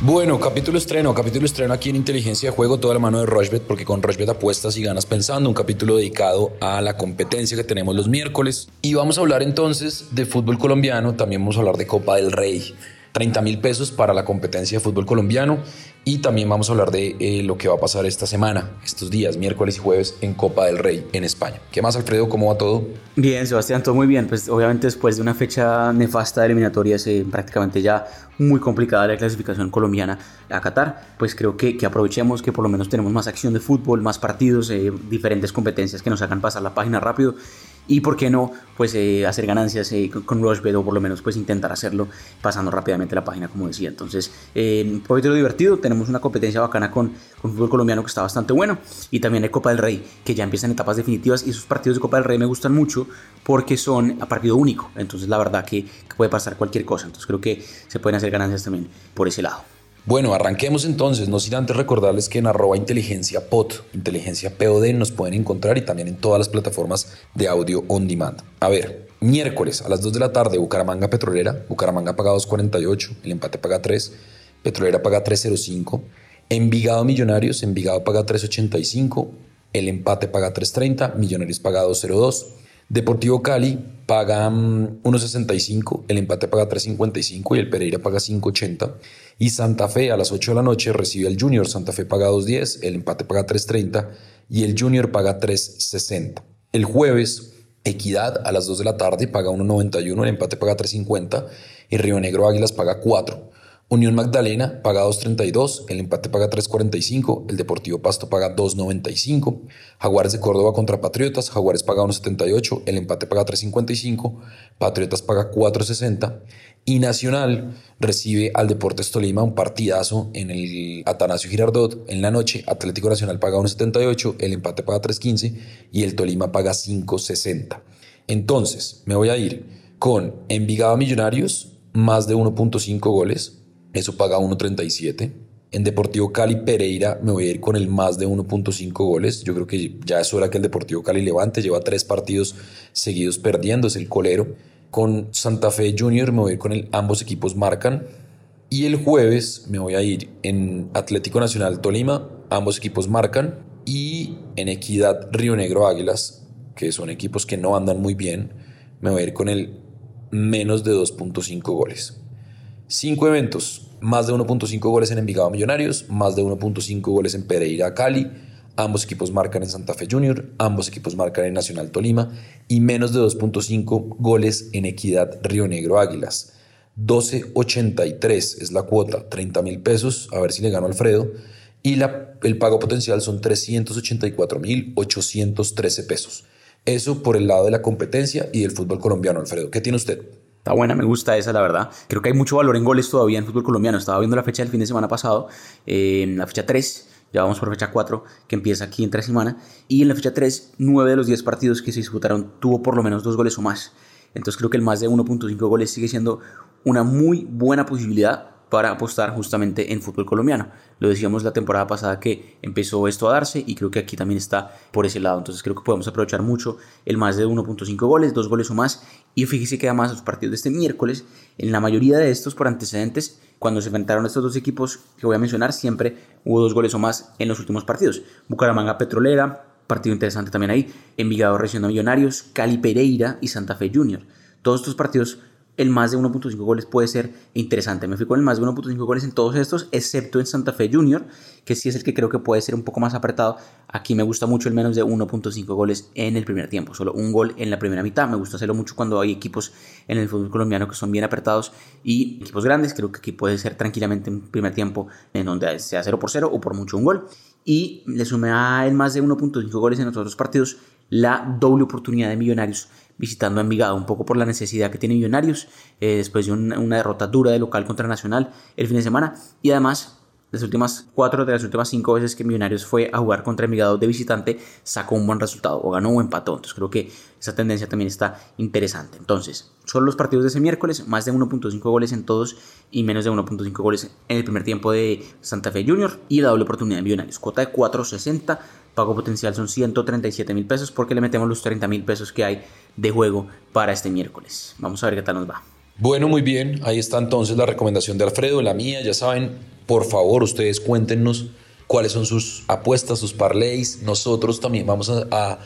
Bueno, capítulo estreno, capítulo estreno aquí en Inteligencia de Juego, toda la mano de Rochbet, porque con Rochbet apuestas y ganas pensando, un capítulo dedicado a la competencia que tenemos los miércoles. Y vamos a hablar entonces de fútbol colombiano, también vamos a hablar de Copa del Rey. 30 mil pesos para la competencia de fútbol colombiano y también vamos a hablar de eh, lo que va a pasar esta semana, estos días, miércoles y jueves en Copa del Rey en España. ¿Qué más, Alfredo? ¿Cómo va todo? Bien, Sebastián, todo muy bien. Pues obviamente después de una fecha nefasta de eliminatorias, eh, prácticamente ya muy complicada la clasificación colombiana a Qatar, pues creo que, que, aprovechemos que por lo menos tenemos más acción de fútbol, más partidos, eh, diferentes competencias que nos hagan pasar la página rápido y por qué no pues eh, hacer ganancias eh, con Rushbet o por lo menos pues intentar hacerlo pasando rápidamente la página como decía. Entonces eh, poquito divertido tenemos una competencia bacana con, con fútbol colombiano que está bastante bueno y también hay Copa del Rey que ya empiezan etapas definitivas y esos partidos de Copa del Rey me gustan mucho porque son a partido único. Entonces la verdad que puede pasar cualquier cosa. Entonces creo que se pueden hacer ganancias también por ese lado bueno, arranquemos entonces, no sin antes recordarles que en arroba inteligencia pod, inteligencia POD nos pueden encontrar y también en todas las plataformas de audio on demand. A ver, miércoles a las 2 de la tarde, Bucaramanga Petrolera, Bucaramanga paga 2.48, el empate paga 3, Petrolera paga 3.05, Envigado Millonarios, Envigado paga 3.85, el empate paga 3.30, Millonarios paga 2.02, Deportivo Cali paga 1.65, mm, el empate paga 3.55 y el Pereira paga 5.80. Y Santa Fe a las 8 de la noche recibe al Junior, Santa Fe paga 2.10, el empate paga 3.30 y el Junior paga 3.60. El jueves, Equidad a las 2 de la tarde paga 1.91, el empate paga 3.50 y Río Negro Águilas paga 4. Unión Magdalena paga 2.32, el empate paga 3.45, el Deportivo Pasto paga 2.95, Jaguares de Córdoba contra Patriotas, Jaguares paga 1.78, el empate paga 3.55, Patriotas paga 4.60 y Nacional recibe al Deportes Tolima un partidazo en el Atanasio Girardot en la noche, Atlético Nacional paga 1.78, el empate paga 3.15 y el Tolima paga 5.60. Entonces, me voy a ir con Envigado Millonarios, más de 1.5 goles, eso paga 1.37. En Deportivo Cali Pereira me voy a ir con el más de 1.5 goles. Yo creo que ya es hora que el Deportivo Cali levante. Lleva tres partidos seguidos perdiendo, es el colero. Con Santa Fe Junior me voy a ir con el ambos equipos marcan. Y el jueves me voy a ir en Atlético Nacional Tolima, ambos equipos marcan. Y en Equidad Río Negro Águilas, que son equipos que no andan muy bien, me voy a ir con el menos de 2.5 goles. Cinco eventos, más de 1.5 goles en Envigado Millonarios, más de 1.5 goles en Pereira Cali, ambos equipos marcan en Santa Fe Junior, ambos equipos marcan en Nacional Tolima y menos de 2.5 goles en Equidad Río Negro Águilas. 12.83 es la cuota, 30 mil pesos, a ver si le gano Alfredo. Y el pago potencial son 384.813 pesos. Eso por el lado de la competencia y del fútbol colombiano, Alfredo. ¿Qué tiene usted? Está buena, me gusta esa, la verdad. Creo que hay mucho valor en goles todavía en fútbol colombiano. Estaba viendo la fecha del fin de semana pasado, en la fecha 3, ya vamos por fecha 4, que empieza aquí en tres semanas. Y en la fecha 3, 9 de los 10 partidos que se disputaron tuvo por lo menos dos goles o más. Entonces creo que el más de 1.5 goles sigue siendo una muy buena posibilidad para apostar justamente en fútbol colombiano. Lo decíamos la temporada pasada que empezó esto a darse y creo que aquí también está por ese lado. Entonces creo que podemos aprovechar mucho el más de 1.5 goles, dos goles o más. Y fíjese que además los partidos de este miércoles, en la mayoría de estos por antecedentes, cuando se enfrentaron estos dos equipos que voy a mencionar, siempre hubo dos goles o más en los últimos partidos. Bucaramanga Petrolera, partido interesante también ahí. Envigado Recién Millonarios, Cali Pereira y Santa Fe Junior. Todos estos partidos el más de 1.5 goles puede ser interesante. Me fui con el más de 1.5 goles en todos estos, excepto en Santa Fe Junior, que sí es el que creo que puede ser un poco más apretado. Aquí me gusta mucho el menos de 1.5 goles en el primer tiempo, solo un gol en la primera mitad. Me gusta hacerlo mucho cuando hay equipos en el fútbol colombiano que son bien apretados y equipos grandes. Creo que aquí puede ser tranquilamente un primer tiempo en donde sea 0 por 0 o por mucho un gol. Y le sumé a el más de 1.5 goles en los otros partidos la doble oportunidad de Millonarios visitando a Envigado, un poco por la necesidad que tiene Millonarios eh, después de una, una, derrota dura de local contra Nacional el fin de semana. Y además las últimas cuatro de las últimas cinco veces que Millonarios fue a jugar contra Envigado de visitante sacó un buen resultado o ganó o empató entonces creo que esa tendencia también está interesante entonces solo los partidos de ese miércoles más de 1.5 goles en todos y menos de 1.5 goles en el primer tiempo de Santa Fe Junior y la doble oportunidad de Millonarios cuota de 4.60 pago potencial son 137 mil pesos porque le metemos los 30 mil pesos que hay de juego para este miércoles. Vamos a ver qué tal nos va. Bueno, muy bien. Ahí está entonces la recomendación de Alfredo, la mía. Ya saben, por favor, ustedes cuéntenos cuáles son sus apuestas, sus parlays. Nosotros también vamos a,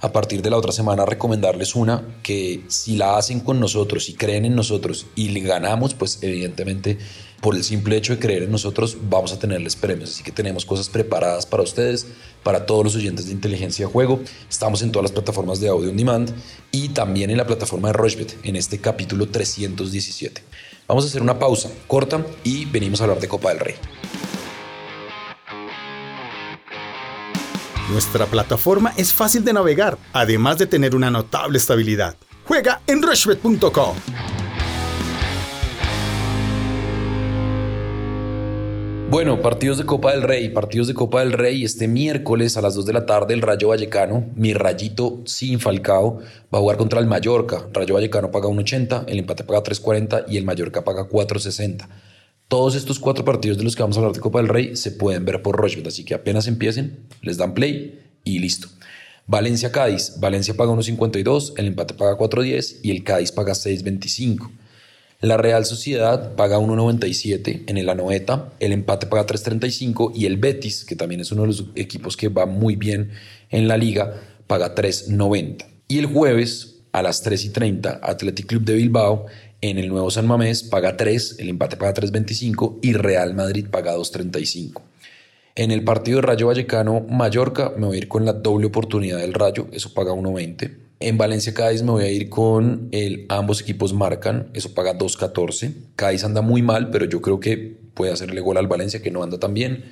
a, partir de la otra semana, recomendarles una que si la hacen con nosotros y creen en nosotros y le ganamos, pues evidentemente por el simple hecho de creer en nosotros vamos a tenerles premios. Así que tenemos cosas preparadas para ustedes, para todos los oyentes de inteligencia juego. Estamos en todas las plataformas de audio on demand y también en la plataforma de Rochebet en este capítulo 317. Vamos a hacer una pausa corta y venimos a hablar de Copa del Rey. Nuestra plataforma es fácil de navegar, además de tener una notable estabilidad. Juega en rushbet.com. Bueno, partidos de Copa del Rey, partidos de Copa del Rey. Este miércoles a las 2 de la tarde el Rayo Vallecano, mi rayito sin Falcao, va a jugar contra el Mallorca. Rayo Vallecano paga 1.80, el empate paga 3.40 y el Mallorca paga 4.60. Todos estos cuatro partidos de los que vamos a hablar de Copa del Rey se pueden ver por Rochefort, así que apenas empiecen, les dan play y listo. Valencia-Cádiz, Valencia paga 1.52, el empate paga 4.10 y el Cádiz paga 6.25. La Real Sociedad paga 1.97 en el Anoeta, el empate paga 3.35 y el Betis, que también es uno de los equipos que va muy bien en la liga, paga 3.90. Y el jueves a las 3.30, Athletic Club de Bilbao en el Nuevo San Mamés paga 3, el empate paga 3.25 y Real Madrid paga 2.35. En el partido de Rayo Vallecano Mallorca me voy a ir con la doble oportunidad del Rayo, eso paga 1.20. En Valencia Cádiz me voy a ir con el ambos equipos marcan, eso paga 2.14. Cádiz anda muy mal, pero yo creo que puede hacerle gol al Valencia que no anda tan bien.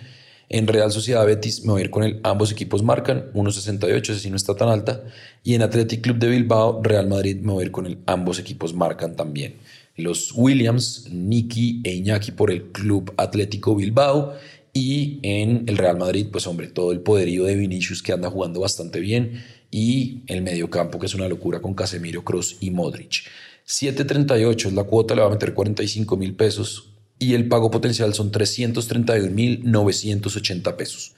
En Real Sociedad Betis me voy a ir con el ambos equipos marcan, 1.68, ese sí no está tan alta. Y en Athletic Club de Bilbao, Real Madrid me voy a ir con el ambos equipos marcan también. Los Williams, Nicky e Iñaki por el Club Atlético Bilbao. Y en el Real Madrid, pues hombre, todo el poderío de Vinicius que anda jugando bastante bien y el mediocampo, que es una locura con Casemiro, Cross y Modric. 7.38 es la cuota, le va a meter 45 mil pesos y el pago potencial son 331 mil 980 pesos.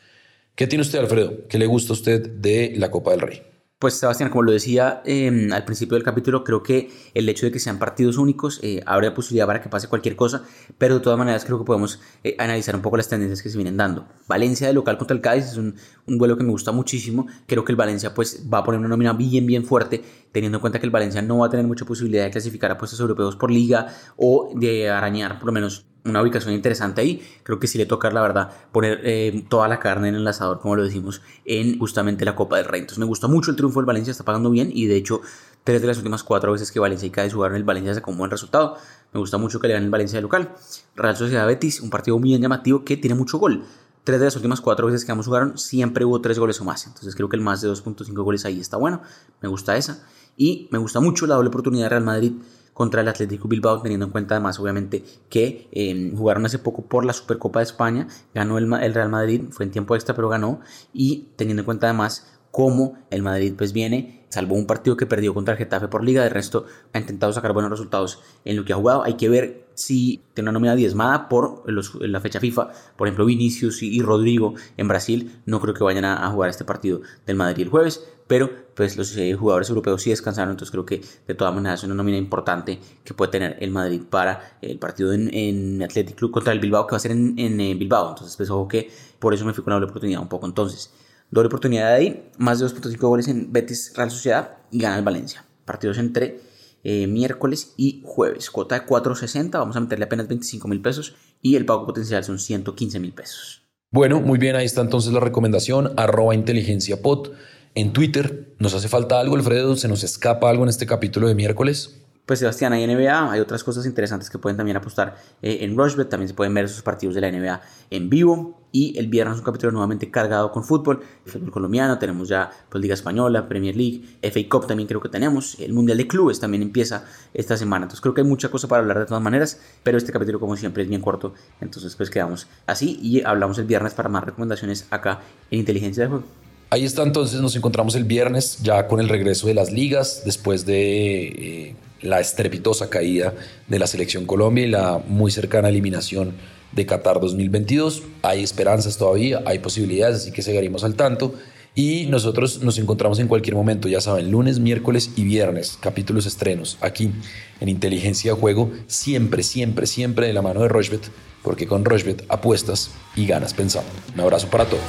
¿Qué tiene usted, Alfredo? ¿Qué le gusta a usted de la Copa del Rey? Pues Sebastián, como lo decía em, al principio del capítulo, creo que el hecho de que sean partidos únicos eh, abre posibilidad para que pase cualquier cosa, pero de todas maneras creo que podemos eh, analizar un poco las tendencias que se vienen dando. Valencia de local contra el Cádiz es un, un vuelo que me gusta muchísimo. Creo que el Valencia pues va a poner una nómina bien bien fuerte, teniendo en cuenta que el Valencia no va a tener mucha posibilidad de clasificar a puestos europeos por liga o de arañar por lo menos una ubicación interesante ahí. Creo que sí le toca, la verdad, poner eh, toda la carne en el asador, como lo decimos, en justamente la Copa del Rey. Entonces me gusta mucho el triunfo del Valencia, está pagando bien y de hecho, tres de las últimas cuatro veces que Valencia y Cádiz jugaron el Valencia sacó un buen resultado. Me gusta mucho que le ganen el Valencia de local. Real Sociedad Betis, un partido muy llamativo que tiene mucho gol. Tres de las últimas cuatro veces que ambos jugaron siempre hubo tres goles o más. Entonces creo que el más de 2.5 goles ahí está bueno. Me gusta esa. Y me gusta mucho la doble oportunidad de Real Madrid contra el Atlético Bilbao, teniendo en cuenta además obviamente que eh, jugaron hace poco por la Supercopa de España, ganó el, el, Real Madrid, fue en tiempo extra pero ganó, y teniendo en cuenta además cómo el Madrid pues viene, salvo un partido que perdió contra el Getafe por liga, de resto ha intentado sacar buenos resultados en lo que ha jugado, hay que ver si tiene una nómina diezmada por la fecha FIFA, por ejemplo Vinicius y, Rodrigo en Brasil, no creo que vayan a, jugar este partido del Madrid el jueves, pero pues los eh, jugadores europeos sí descansaron, entonces creo que de todas maneras es una nómina importante que puede tener el Madrid para el partido en, en Athletic Club contra el Bilbao, que va a ser en, en, Bilbao, entonces pues ojo que por eso me fui con la oportunidad un poco, entonces doble oportunidad de ahí, más de 2.5 goles en Betis Real Sociedad y gana el Valencia, partidos entre eh, miércoles y jueves, cuota de 4.60, vamos a meterle apenas 25 mil pesos y el pago potencial son 115 mil pesos. Bueno, muy bien, ahí está entonces la recomendación, arroba inteligencia pot en Twitter. ¿Nos hace falta algo, Alfredo? ¿Se nos escapa algo en este capítulo de miércoles? Pues Sebastián, hay NBA, hay otras cosas interesantes que pueden también apostar eh, en Rushbet, también se pueden ver esos partidos de la NBA en vivo y el viernes un capítulo nuevamente cargado con fútbol, fútbol colombiano, tenemos ya pues, Liga Española, Premier League, FA Cup también creo que tenemos, el Mundial de Clubes también empieza esta semana, entonces creo que hay mucha cosa para hablar de todas maneras, pero este capítulo como siempre es bien corto, entonces pues quedamos así y hablamos el viernes para más recomendaciones acá en Inteligencia de Juego. Ahí está entonces, nos encontramos el viernes ya con el regreso de las ligas, después de eh, la estrepitosa caída de la selección Colombia y la muy cercana eliminación de Qatar 2022. Hay esperanzas todavía, hay posibilidades, así que seguiremos al tanto. Y nosotros nos encontramos en cualquier momento, ya saben, lunes, miércoles y viernes, capítulos estrenos, aquí en Inteligencia de Juego, siempre, siempre, siempre de la mano de Rochbet, porque con Rochbet apuestas y ganas pensando. Un abrazo para todos.